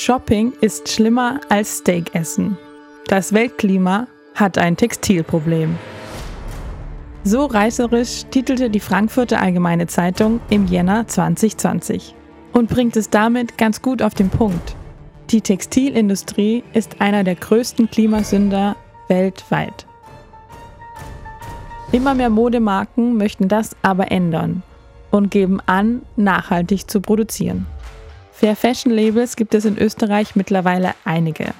Shopping ist schlimmer als Steakessen. Das Weltklima hat ein Textilproblem. So reißerisch titelte die Frankfurter Allgemeine Zeitung im Jänner 2020 und bringt es damit ganz gut auf den Punkt. Die Textilindustrie ist einer der größten Klimasünder weltweit. Immer mehr Modemarken möchten das aber ändern und geben an, nachhaltig zu produzieren. Fair Fashion Labels gibt es in Österreich mittlerweile einige.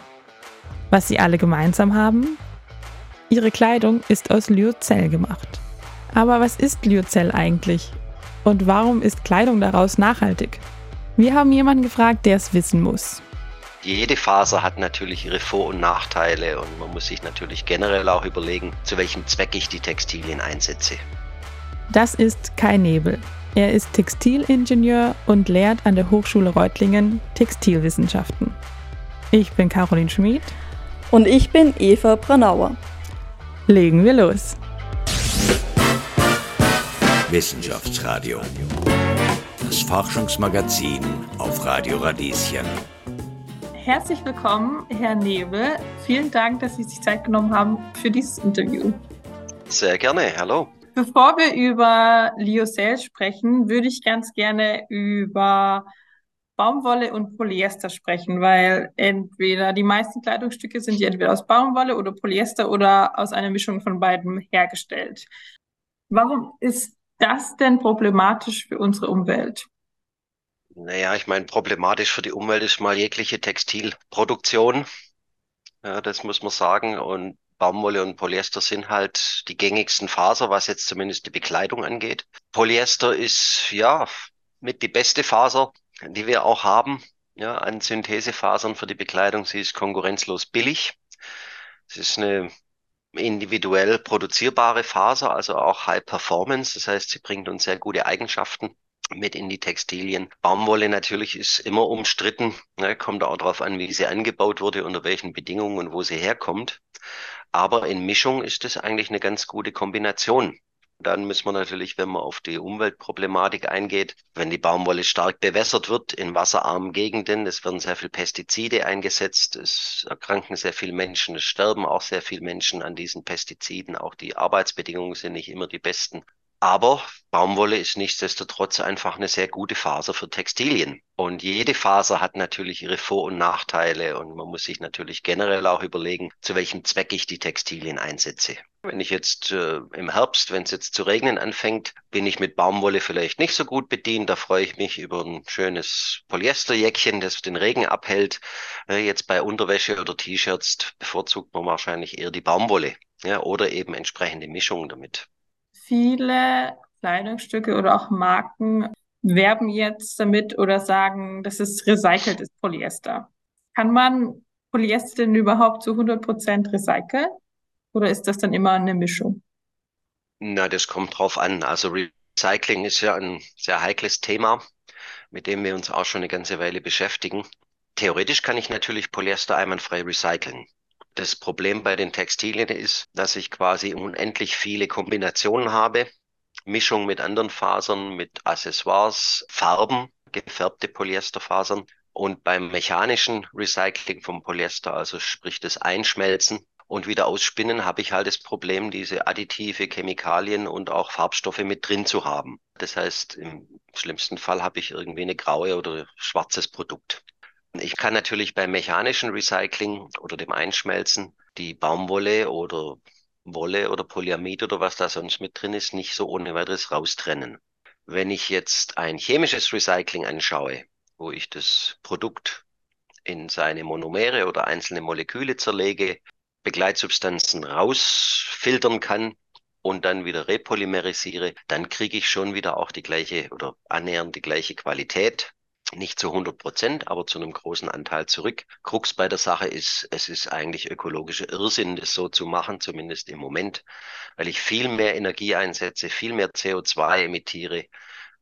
Was sie alle gemeinsam haben? Ihre Kleidung ist aus Lyocell gemacht. Aber was ist Lyocell eigentlich? Und warum ist Kleidung daraus nachhaltig? Wir haben jemanden gefragt, der es wissen muss. Jede Faser hat natürlich ihre Vor- und Nachteile und man muss sich natürlich generell auch überlegen, zu welchem Zweck ich die Textilien einsetze. Das ist Kai Nebel. Er ist Textilingenieur und lehrt an der Hochschule Reutlingen Textilwissenschaften. Ich bin Caroline Schmid. Und ich bin Eva Branauer. Legen wir los. Wissenschaftsradio. Das Forschungsmagazin auf Radio Radieschen. Herzlich willkommen, Herr Nebel. Vielen Dank, dass Sie sich Zeit genommen haben für dieses Interview. Sehr gerne. Hallo. Bevor wir über Lyocell sprechen, würde ich ganz gerne über Baumwolle und Polyester sprechen, weil entweder die meisten Kleidungsstücke sind ja entweder aus Baumwolle oder Polyester oder aus einer Mischung von beiden hergestellt. Warum ist das denn problematisch für unsere Umwelt? Naja, ich meine, problematisch für die Umwelt ist mal jegliche Textilproduktion. Ja, das muss man sagen. Und Baumwolle und Polyester sind halt die gängigsten Faser, was jetzt zumindest die Bekleidung angeht. Polyester ist ja mit die beste Faser, die wir auch haben, ja, an Synthesefasern für die Bekleidung. Sie ist konkurrenzlos billig. Es ist eine individuell produzierbare Faser, also auch High Performance. Das heißt, sie bringt uns sehr gute Eigenschaften mit in die Textilien. Baumwolle natürlich ist immer umstritten. Ne, kommt auch darauf an, wie sie angebaut wurde, unter welchen Bedingungen und wo sie herkommt. Aber in Mischung ist es eigentlich eine ganz gute Kombination. Dann müssen wir natürlich, wenn man auf die Umweltproblematik eingeht, wenn die Baumwolle stark bewässert wird in wasserarmen Gegenden, es werden sehr viele Pestizide eingesetzt, es erkranken sehr viele Menschen, es sterben auch sehr viele Menschen an diesen Pestiziden, auch die Arbeitsbedingungen sind nicht immer die besten. Aber Baumwolle ist nichtsdestotrotz einfach eine sehr gute Faser für Textilien. Und jede Faser hat natürlich ihre Vor- und Nachteile. Und man muss sich natürlich generell auch überlegen, zu welchem Zweck ich die Textilien einsetze. Wenn ich jetzt äh, im Herbst, wenn es jetzt zu regnen anfängt, bin ich mit Baumwolle vielleicht nicht so gut bedient. Da freue ich mich über ein schönes Polyesterjäckchen, das den Regen abhält. Äh, jetzt bei Unterwäsche oder T-Shirts bevorzugt man wahrscheinlich eher die Baumwolle. Ja, oder eben entsprechende Mischungen damit viele Kleidungsstücke oder auch Marken werben jetzt damit oder sagen, das ist recyceltes Polyester. Kann man Polyester denn überhaupt zu 100% recyceln? Oder ist das dann immer eine Mischung? Na, das kommt drauf an. Also Recycling ist ja ein sehr heikles Thema, mit dem wir uns auch schon eine ganze Weile beschäftigen. Theoretisch kann ich natürlich Polyester einwandfrei recyceln. Das Problem bei den Textilien ist, dass ich quasi unendlich viele Kombinationen habe. Mischung mit anderen Fasern, mit Accessoires, Farben, gefärbte Polyesterfasern. Und beim mechanischen Recycling vom Polyester, also sprich das Einschmelzen und wieder ausspinnen, habe ich halt das Problem, diese additive Chemikalien und auch Farbstoffe mit drin zu haben. Das heißt, im schlimmsten Fall habe ich irgendwie eine graue oder schwarzes Produkt. Ich kann natürlich beim mechanischen Recycling oder dem Einschmelzen die Baumwolle oder Wolle oder Polyamid oder was da sonst mit drin ist, nicht so ohne weiteres raustrennen. Wenn ich jetzt ein chemisches Recycling anschaue, wo ich das Produkt in seine Monomere oder einzelne Moleküle zerlege, Begleitsubstanzen rausfiltern kann und dann wieder repolymerisiere, dann kriege ich schon wieder auch die gleiche oder annähernd die gleiche Qualität nicht zu 100 Prozent, aber zu einem großen Anteil zurück. Krux bei der Sache ist, es ist eigentlich ökologischer Irrsinn, das so zu machen, zumindest im Moment, weil ich viel mehr Energie einsetze, viel mehr CO2 emittiere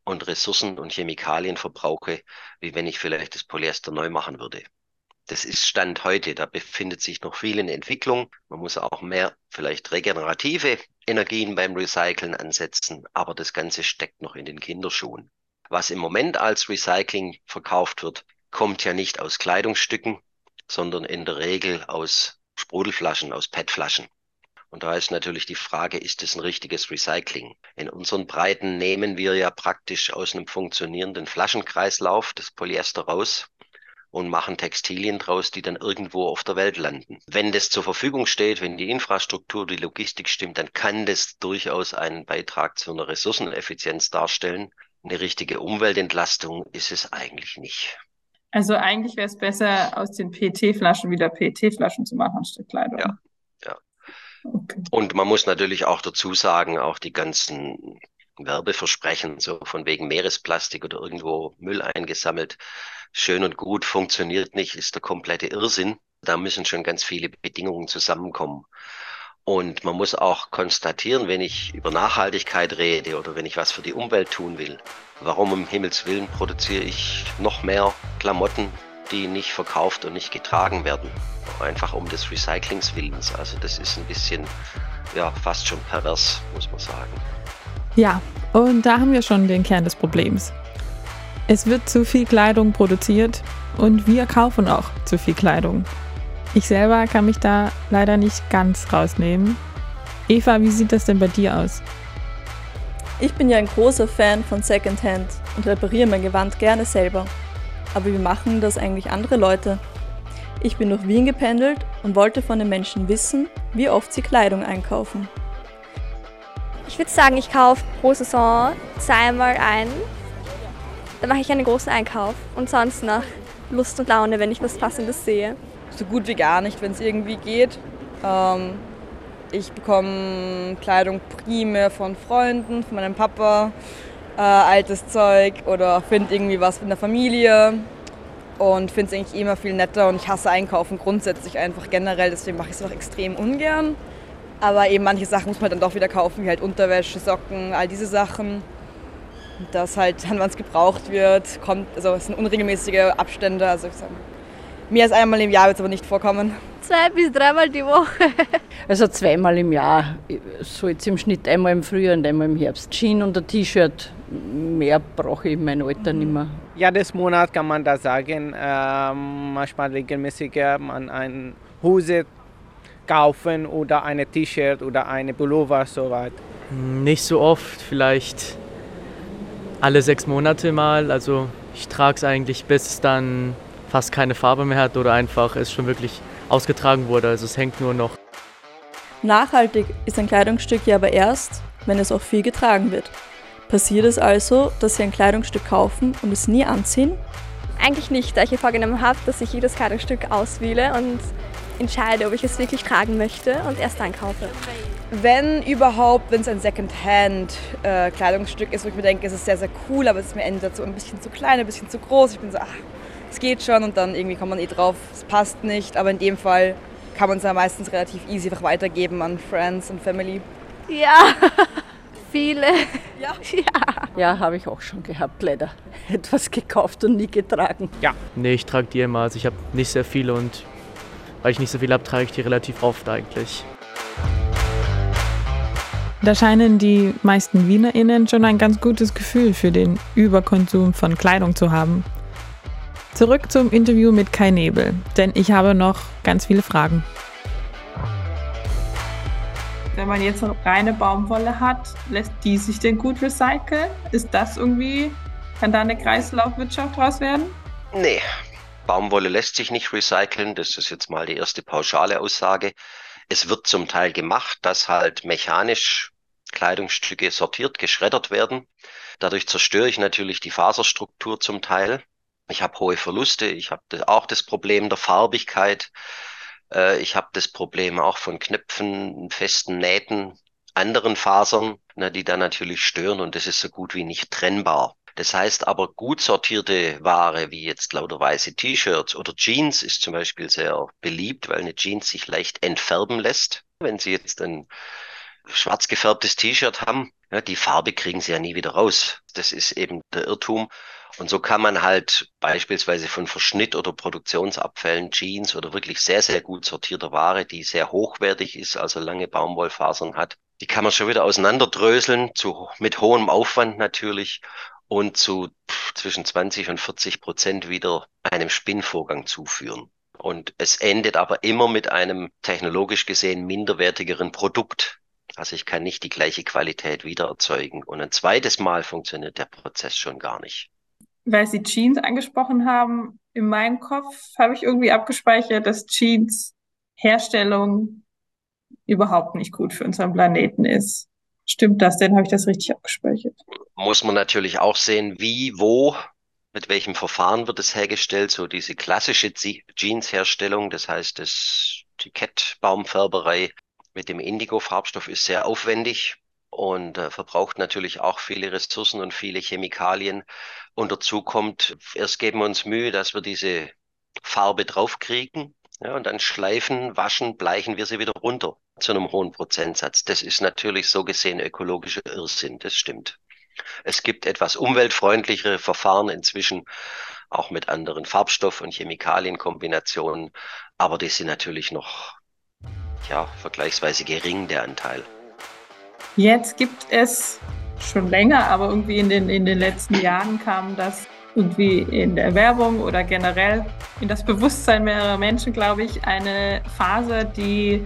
und Ressourcen und Chemikalien verbrauche, wie wenn ich vielleicht das Polyester neu machen würde. Das ist Stand heute. Da befindet sich noch viel in Entwicklung. Man muss auch mehr vielleicht regenerative Energien beim Recyceln ansetzen, aber das Ganze steckt noch in den Kinderschuhen. Was im Moment als Recycling verkauft wird, kommt ja nicht aus Kleidungsstücken, sondern in der Regel aus Sprudelflaschen, aus PET-Flaschen. Und da ist natürlich die Frage, ist es ein richtiges Recycling? In unseren Breiten nehmen wir ja praktisch aus einem funktionierenden Flaschenkreislauf das Polyester raus und machen Textilien draus, die dann irgendwo auf der Welt landen. Wenn das zur Verfügung steht, wenn die Infrastruktur, die Logistik stimmt, dann kann das durchaus einen Beitrag zu einer Ressourceneffizienz darstellen. Eine richtige Umweltentlastung ist es eigentlich nicht. Also eigentlich wäre es besser, aus den PET-Flaschen wieder PET-Flaschen zu machen anstatt Kleidung. Ja, ja. Okay. Und man muss natürlich auch dazu sagen, auch die ganzen Werbeversprechen, so von wegen Meeresplastik oder irgendwo Müll eingesammelt, schön und gut, funktioniert nicht, ist der komplette Irrsinn. Da müssen schon ganz viele Bedingungen zusammenkommen. Und man muss auch konstatieren, wenn ich über Nachhaltigkeit rede oder wenn ich was für die Umwelt tun will, warum um Himmels Willen produziere ich noch mehr Klamotten, die nicht verkauft und nicht getragen werden? Einfach um des Recyclings Willens. Also das ist ein bisschen, ja, fast schon pervers, muss man sagen. Ja, und da haben wir schon den Kern des Problems. Es wird zu viel Kleidung produziert und wir kaufen auch zu viel Kleidung. Ich selber kann mich da leider nicht ganz rausnehmen. Eva, wie sieht das denn bei dir aus? Ich bin ja ein großer Fan von Secondhand und repariere mein Gewand gerne selber. Aber wie machen das eigentlich andere Leute? Ich bin durch Wien gependelt und wollte von den Menschen wissen, wie oft sie Kleidung einkaufen. Ich würde sagen, ich kaufe pro Saison zweimal ein. Dann mache ich einen großen Einkauf und sonst nach Lust und Laune, wenn ich was Passendes sehe so gut wie gar nicht, wenn es irgendwie geht. Ähm, ich bekomme Kleidung primär von Freunden, von meinem Papa, äh, altes Zeug oder finde irgendwie was in der Familie und finde es eigentlich immer viel netter und ich hasse Einkaufen grundsätzlich einfach generell, deswegen mache ich es auch extrem ungern. Aber eben manche Sachen muss man dann doch wieder kaufen, wie halt Unterwäsche, Socken, all diese Sachen. Das halt dann, wann es gebraucht wird, kommt, also es sind unregelmäßige Abstände, also ich sage Mehr als einmal im Jahr wird es aber nicht vorkommen. Zwei bis dreimal die Woche. Also zweimal im Jahr. So jetzt im Schnitt einmal im Frühjahr und einmal im Herbst. Jeans und ein T-Shirt. Mehr brauche ich in meinem Alter nicht mehr. Ja, des Monat kann man da sagen. Ähm, manchmal regelmäßiger man eine Hose kaufen oder eine T-Shirt oder eine Pullover soweit. Nicht so oft, vielleicht alle sechs Monate mal. Also ich trage es eigentlich bis dann fast keine Farbe mehr hat oder einfach es schon wirklich ausgetragen wurde. Also es hängt nur noch. Nachhaltig ist ein Kleidungsstück ja aber erst, wenn es auch viel getragen wird. Passiert es also, dass Sie ein Kleidungsstück kaufen und es nie anziehen? Eigentlich nicht, da ich mir vorgenommen habe, dass ich jedes Kleidungsstück auswähle und entscheide, ob ich es wirklich tragen möchte und erst dann kaufe. Wenn überhaupt, wenn es ein Secondhand-Kleidungsstück äh, ist, wo ich mir denke, es ist sehr, sehr cool, aber es ist mir entweder so ein bisschen zu klein, ein bisschen zu groß. Ich bin so, ach, es geht schon und dann irgendwie kommt man eh drauf, es passt nicht. Aber in dem Fall kann man es ja meistens relativ easy einfach weitergeben an Friends und Family. Ja, viele. Ja, ja. ja habe ich auch schon gehabt, leider. Etwas gekauft und nie getragen. Ja. Nee, ich trage die immer. Also ich habe nicht sehr viele und weil ich nicht so viel habe, trage ich die relativ oft eigentlich. Da scheinen die meisten WienerInnen schon ein ganz gutes Gefühl für den Überkonsum von Kleidung zu haben. Zurück zum Interview mit Kai Nebel, denn ich habe noch ganz viele Fragen. Wenn man jetzt reine Baumwolle hat, lässt die sich denn gut recyceln? Ist das irgendwie, kann da eine Kreislaufwirtschaft draus werden? Nee, Baumwolle lässt sich nicht recyceln. Das ist jetzt mal die erste pauschale Aussage. Es wird zum Teil gemacht, dass halt mechanisch Kleidungsstücke sortiert, geschreddert werden. Dadurch zerstöre ich natürlich die Faserstruktur zum Teil. Ich habe hohe Verluste. Ich habe auch das Problem der Farbigkeit. Äh, ich habe das Problem auch von Knöpfen, festen Nähten, anderen Fasern, ne, die dann natürlich stören und das ist so gut wie nicht trennbar. Das heißt aber, gut sortierte Ware, wie jetzt lauter weiße T-Shirts oder Jeans, ist zum Beispiel sehr beliebt, weil eine Jeans sich leicht entfärben lässt. Wenn Sie jetzt ein schwarz gefärbtes T-Shirt haben, ja, die Farbe kriegen Sie ja nie wieder raus. Das ist eben der Irrtum. Und so kann man halt beispielsweise von Verschnitt oder Produktionsabfällen Jeans oder wirklich sehr, sehr gut sortierter Ware, die sehr hochwertig ist, also lange Baumwollfasern hat, die kann man schon wieder auseinanderdröseln, zu, mit hohem Aufwand natürlich und zu zwischen 20 und 40 Prozent wieder einem Spinnvorgang zuführen. Und es endet aber immer mit einem technologisch gesehen minderwertigeren Produkt. Also ich kann nicht die gleiche Qualität wieder erzeugen. Und ein zweites Mal funktioniert der Prozess schon gar nicht. Weil Sie Jeans angesprochen haben, in meinem Kopf habe ich irgendwie abgespeichert, dass Jeans Herstellung überhaupt nicht gut für unseren Planeten ist. Stimmt das denn? Habe ich das richtig abgespeichert? Muss man natürlich auch sehen, wie, wo, mit welchem Verfahren wird es hergestellt. So diese klassische Jeans-Herstellung, das heißt, das, die Kettbaumfärberei mit dem Indigo-Farbstoff ist sehr aufwendig und äh, verbraucht natürlich auch viele Ressourcen und viele Chemikalien. Und dazu kommt, erst geben wir uns Mühe, dass wir diese Farbe draufkriegen. Ja, und dann schleifen, waschen, bleichen wir sie wieder runter zu einem hohen Prozentsatz. Das ist natürlich so gesehen ökologischer Irrsinn, das stimmt. Es gibt etwas umweltfreundlichere Verfahren inzwischen, auch mit anderen Farbstoff- und Chemikalienkombinationen, aber die sind natürlich noch ja, vergleichsweise gering, der Anteil. Jetzt gibt es schon länger, aber irgendwie in den, in den letzten Jahren kam das irgendwie in der Werbung oder generell in das Bewusstsein mehrerer Menschen, glaube ich, eine Phase, die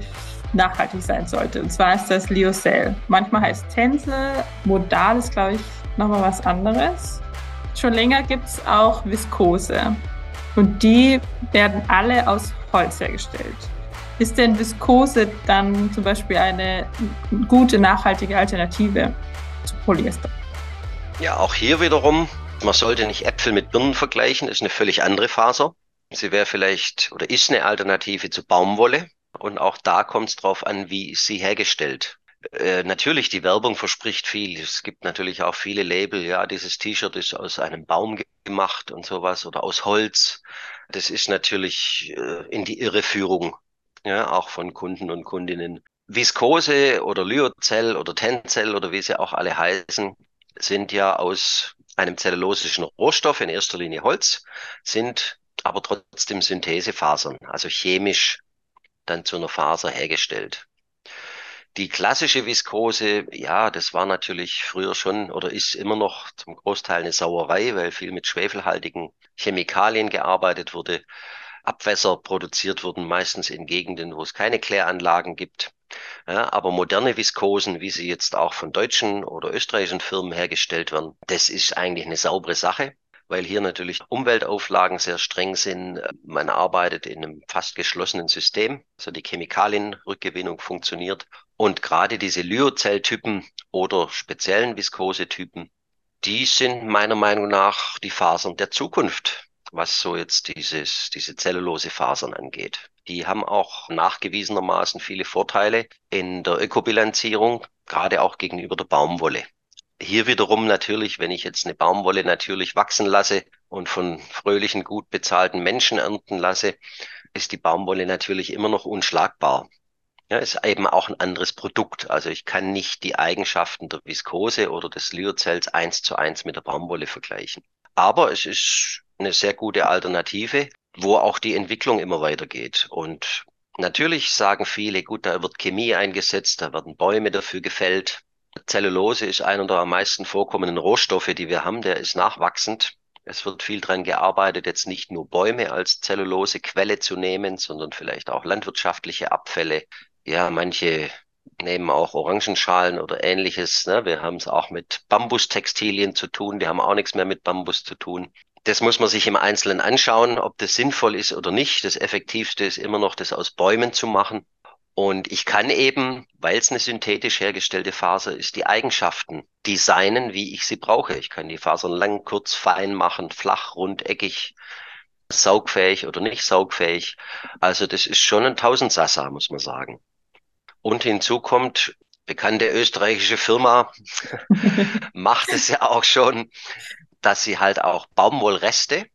nachhaltig sein sollte. Und zwar ist das Lyocell. Manchmal heißt Tencel, Modal ist, glaube ich, nochmal was anderes. Schon länger gibt es auch Viskose. Und die werden alle aus Holz hergestellt. Ist denn Viskose dann zum Beispiel eine gute, nachhaltige Alternative zu Polyester? Ja, auch hier wiederum, man sollte nicht Äpfel mit Birnen vergleichen, ist eine völlig andere Faser. Sie wäre vielleicht oder ist eine Alternative zu Baumwolle. Und auch da kommt es drauf an, wie ist sie hergestellt. Äh, natürlich, die Werbung verspricht viel. Es gibt natürlich auch viele Label. Ja, dieses T-Shirt ist aus einem Baum gemacht und sowas oder aus Holz. Das ist natürlich äh, in die Irreführung, ja, auch von Kunden und Kundinnen. Viskose oder Lyocell oder Tencel oder wie sie auch alle heißen, sind ja aus einem zellulosischen Rohstoff, in erster Linie Holz, sind aber trotzdem Synthesefasern, also chemisch dann zu einer Faser hergestellt. Die klassische Viskose, ja, das war natürlich früher schon oder ist immer noch zum Großteil eine Sauerei, weil viel mit schwefelhaltigen Chemikalien gearbeitet wurde. Abwässer produziert wurden, meistens in Gegenden, wo es keine Kläranlagen gibt. Ja, aber moderne Viskosen, wie sie jetzt auch von deutschen oder österreichischen Firmen hergestellt werden, das ist eigentlich eine saubere Sache weil hier natürlich Umweltauflagen sehr streng sind. Man arbeitet in einem fast geschlossenen System, also die Chemikalienrückgewinnung funktioniert. Und gerade diese Lyocell-Typen oder speziellen Viskosetypen, die sind meiner Meinung nach die Fasern der Zukunft, was so jetzt dieses, diese zellulose Fasern angeht. Die haben auch nachgewiesenermaßen viele Vorteile in der Ökobilanzierung, gerade auch gegenüber der Baumwolle. Hier wiederum natürlich, wenn ich jetzt eine Baumwolle natürlich wachsen lasse und von fröhlichen, gut bezahlten Menschen ernten lasse, ist die Baumwolle natürlich immer noch unschlagbar. Ja, ist eben auch ein anderes Produkt. Also ich kann nicht die Eigenschaften der Viskose oder des Lyocells eins zu eins mit der Baumwolle vergleichen. Aber es ist eine sehr gute Alternative, wo auch die Entwicklung immer weitergeht. Und natürlich sagen viele, gut, da wird Chemie eingesetzt, da werden Bäume dafür gefällt. Zellulose ist einer der am meisten vorkommenden Rohstoffe, die wir haben. Der ist nachwachsend. Es wird viel dran gearbeitet, jetzt nicht nur Bäume als Zellulosequelle zu nehmen, sondern vielleicht auch landwirtschaftliche Abfälle. Ja, manche nehmen auch Orangenschalen oder ähnliches. Ne? Wir haben es auch mit Bambustextilien zu tun. Die haben auch nichts mehr mit Bambus zu tun. Das muss man sich im Einzelnen anschauen, ob das sinnvoll ist oder nicht. Das Effektivste ist immer noch, das aus Bäumen zu machen. Und ich kann eben, weil es eine synthetisch hergestellte Faser ist, die Eigenschaften designen, wie ich sie brauche. Ich kann die Fasern lang, kurz, fein machen, flach, rund, eckig, saugfähig oder nicht saugfähig. Also das ist schon ein Tausendsassa, muss man sagen. Und hinzu kommt, bekannte österreichische Firma macht es ja auch schon, dass sie halt auch Baumwollreste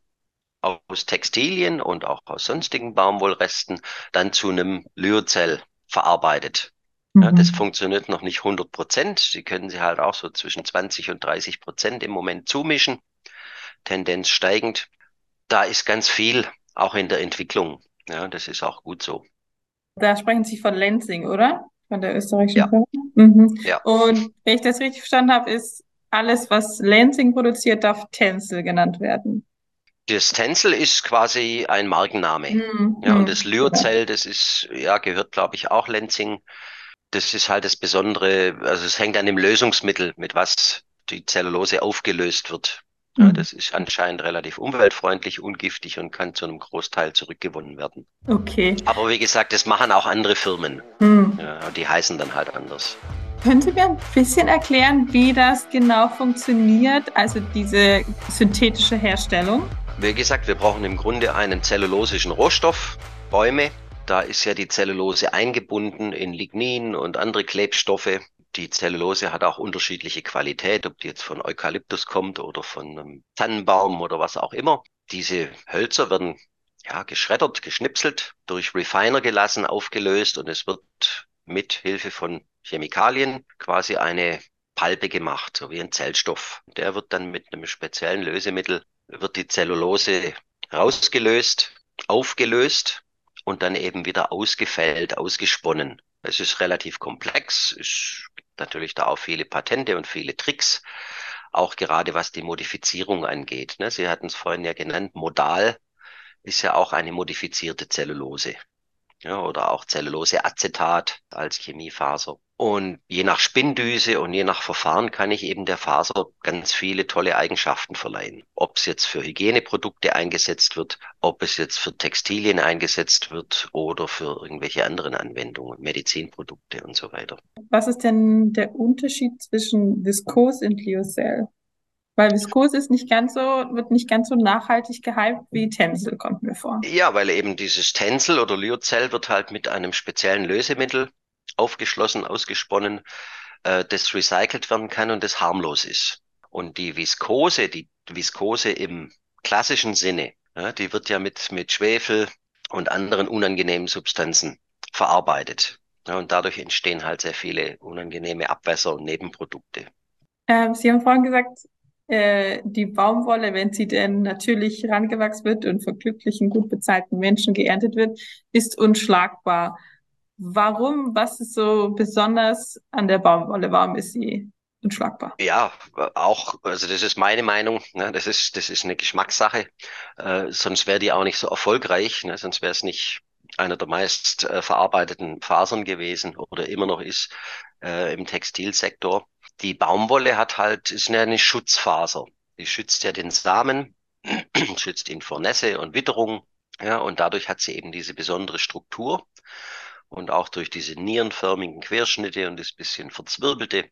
aus Textilien und auch aus sonstigen Baumwollresten dann zu einem Lyocell verarbeitet. Mhm. Ja, das funktioniert noch nicht 100 Prozent. Sie können sie halt auch so zwischen 20 und 30 Prozent im Moment zumischen. Tendenz steigend. Da ist ganz viel auch in der Entwicklung. Ja, das ist auch gut so. Da sprechen Sie von Lenzing, oder? Von der österreichischen ja. Firma? Mhm. Ja. Und wenn ich das richtig verstanden habe, ist alles, was Lansing produziert, darf Tencel genannt werden. Das Tencel ist quasi ein Markenname. Mhm. Ja, und das Lyocell, das ist, ja, gehört, glaube ich, auch Lenzing. Das ist halt das Besondere, also es hängt an dem Lösungsmittel, mit was die Zellulose aufgelöst wird. Ja, Mhm. das ist anscheinend relativ umweltfreundlich, ungiftig und kann zu einem Großteil zurückgewonnen werden. Okay. Aber wie gesagt, das machen auch andere Firmen. Mhm. Ja, die heißen dann halt anders. Können Sie mir ein bisschen erklären, wie das genau funktioniert, also diese synthetische Herstellung? Wie gesagt, wir brauchen im Grunde einen zellulosischen Rohstoff, Bäume. Da ist ja die Zellulose eingebunden in Lignin und andere Klebstoffe. Die Zellulose hat auch unterschiedliche Qualität, ob die jetzt von Eukalyptus kommt oder von einem Tannenbaum oder was auch immer. Diese Hölzer werden ja geschreddert, geschnipselt, durch Refiner gelassen, aufgelöst und es wird mit Hilfe von Chemikalien quasi eine Palpe gemacht, so wie ein Zellstoff. Der wird dann mit einem speziellen Lösemittel wird die Zellulose rausgelöst, aufgelöst und dann eben wieder ausgefällt, ausgesponnen. Es ist relativ komplex, es gibt natürlich da auch viele Patente und viele Tricks, auch gerade was die Modifizierung angeht. ne? Sie hatten es vorhin ja genannt, modal ist ja auch eine modifizierte Zellulose. Ja, oder auch Zelluloseacetat als Chemiefaser. Und je nach Spinndüse und je nach Verfahren kann ich eben der Faser ganz viele tolle Eigenschaften verleihen. Ob es jetzt für Hygieneprodukte eingesetzt wird, ob es jetzt für Textilien eingesetzt wird oder für irgendwelche anderen Anwendungen, Medizinprodukte und so weiter. Was ist denn der Unterschied zwischen Viskos und Lyocell? Weil Viskos ist nicht ganz so, wird nicht ganz so nachhaltig gehypt wie Tencel, kommt mir vor. Ja, weil eben dieses Tencel oder Lyocell wird halt mit einem speziellen Lösemittel aufgeschlossen, ausgesponnen, äh, das recycelt werden kann und das harmlos ist. Und die Viskose, die Viskose im klassischen Sinne, ja, die wird ja mit, mit Schwefel und anderen unangenehmen Substanzen verarbeitet. Ja, und dadurch entstehen halt sehr viele unangenehme Abwässer und Nebenprodukte. Ähm, Sie haben vorhin gesagt, äh, die Baumwolle, wenn sie denn natürlich herangewachsen wird und von glücklichen, gut bezahlten Menschen geerntet wird, ist unschlagbar. Warum? Was ist so besonders an der Baumwolle? Warum ist sie unschlagbar? Ja, auch, also das ist meine Meinung, ne, das ist, das ist eine Geschmackssache, äh, sonst wäre die auch nicht so erfolgreich, ne, sonst wäre es nicht einer der meist äh, verarbeiteten Fasern gewesen oder immer noch ist äh, im Textilsektor. Die Baumwolle hat halt, ist eine, Schutzfaser. Die schützt ja den Samen, schützt ihn vor Nässe und Witterung, ja, und dadurch hat sie eben diese besondere Struktur. Und auch durch diese nierenförmigen Querschnitte und das bisschen verzwirbelte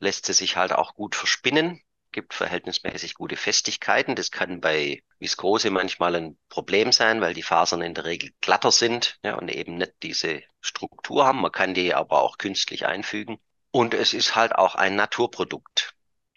lässt sie sich halt auch gut verspinnen, gibt verhältnismäßig gute Festigkeiten. Das kann bei Viskose manchmal ein Problem sein, weil die Fasern in der Regel glatter sind ja, und eben nicht diese Struktur haben. Man kann die aber auch künstlich einfügen. Und es ist halt auch ein Naturprodukt.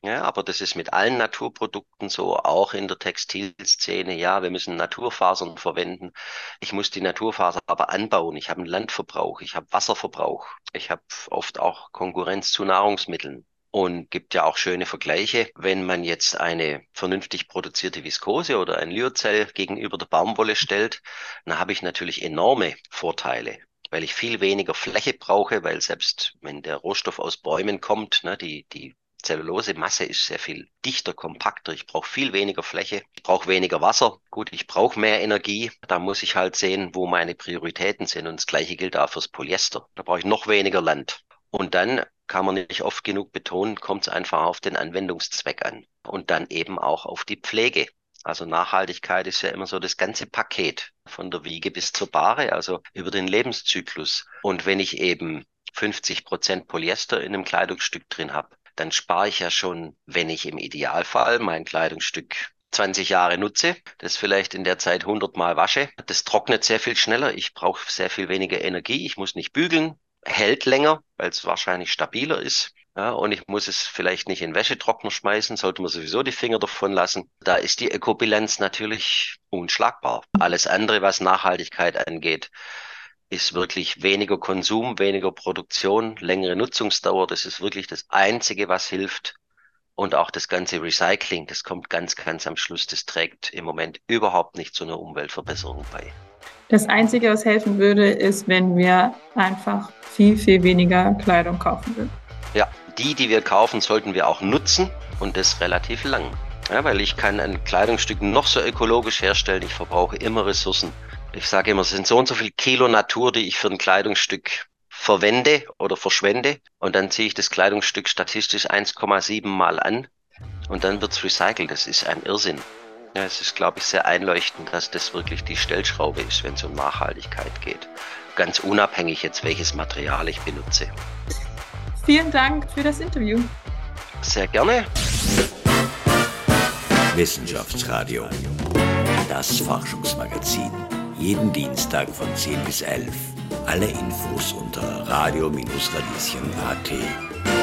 Ja, aber das ist mit allen Naturprodukten so, auch in der Textilszene. Ja, wir müssen Naturfasern verwenden. Ich muss die Naturfaser aber anbauen. Ich habe einen Landverbrauch, ich habe Wasserverbrauch, ich habe oft auch Konkurrenz zu Nahrungsmitteln. Und gibt ja auch schöne Vergleiche, wenn man jetzt eine vernünftig produzierte Viskose oder ein Lyocell gegenüber der Baumwolle stellt, dann habe ich natürlich enorme Vorteile weil ich viel weniger Fläche brauche, weil selbst wenn der Rohstoff aus Bäumen kommt, ne, die, die Zellulosemasse ist sehr viel dichter, kompakter. Ich brauche viel weniger Fläche. Ich brauche weniger Wasser. Gut, ich brauche mehr Energie. Da muss ich halt sehen, wo meine Prioritäten sind. Und das Gleiche gilt auch fürs Polyester. Da brauche ich noch weniger Land. Und dann kann man nicht oft genug betonen, kommt es einfach auf den Anwendungszweck an. Und dann eben auch auf die Pflege. Also Nachhaltigkeit ist ja immer so das ganze Paket von der Wiege bis zur Bahre, also über den Lebenszyklus. Und wenn ich eben 50 Prozent Polyester in einem Kleidungsstück drin habe, dann spare ich ja schon, wenn ich im Idealfall mein Kleidungsstück 20 Jahre nutze, das vielleicht in der Zeit 100 Mal wasche. Das trocknet sehr viel schneller. Ich brauche sehr viel weniger Energie. Ich muss nicht bügeln, hält länger, weil es wahrscheinlich stabiler ist. Ja, und ich muss es vielleicht nicht in Wäschetrockner schmeißen, sollte man sowieso die Finger davon lassen. Da ist die Ökobilanz natürlich unschlagbar. Alles andere, was Nachhaltigkeit angeht, ist wirklich weniger Konsum, weniger Produktion, längere Nutzungsdauer. Das ist wirklich das Einzige, was hilft. Und auch das ganze Recycling, das kommt ganz, ganz am Schluss. Das trägt im Moment überhaupt nicht zu einer Umweltverbesserung bei. Das Einzige, was helfen würde, ist, wenn wir einfach viel, viel weniger Kleidung kaufen würden. Ja, die, die wir kaufen, sollten wir auch nutzen und das relativ lang. Ja, weil ich kann ein Kleidungsstück noch so ökologisch herstellen, ich verbrauche immer Ressourcen. Ich sage immer, es sind so und so viel Kilo Natur, die ich für ein Kleidungsstück verwende oder verschwende. Und dann ziehe ich das Kleidungsstück statistisch 1,7 Mal an und dann wird es recycelt. Das ist ein Irrsinn. Ja, es ist, glaube ich, sehr einleuchtend, dass das wirklich die Stellschraube ist, wenn es um Nachhaltigkeit geht. Ganz unabhängig jetzt, welches Material ich benutze. Vielen Dank für das Interview. Sehr gerne. Wissenschaftsradio. Das Forschungsmagazin. Jeden Dienstag von 10 bis 11. Alle Infos unter radio-radieschen.at.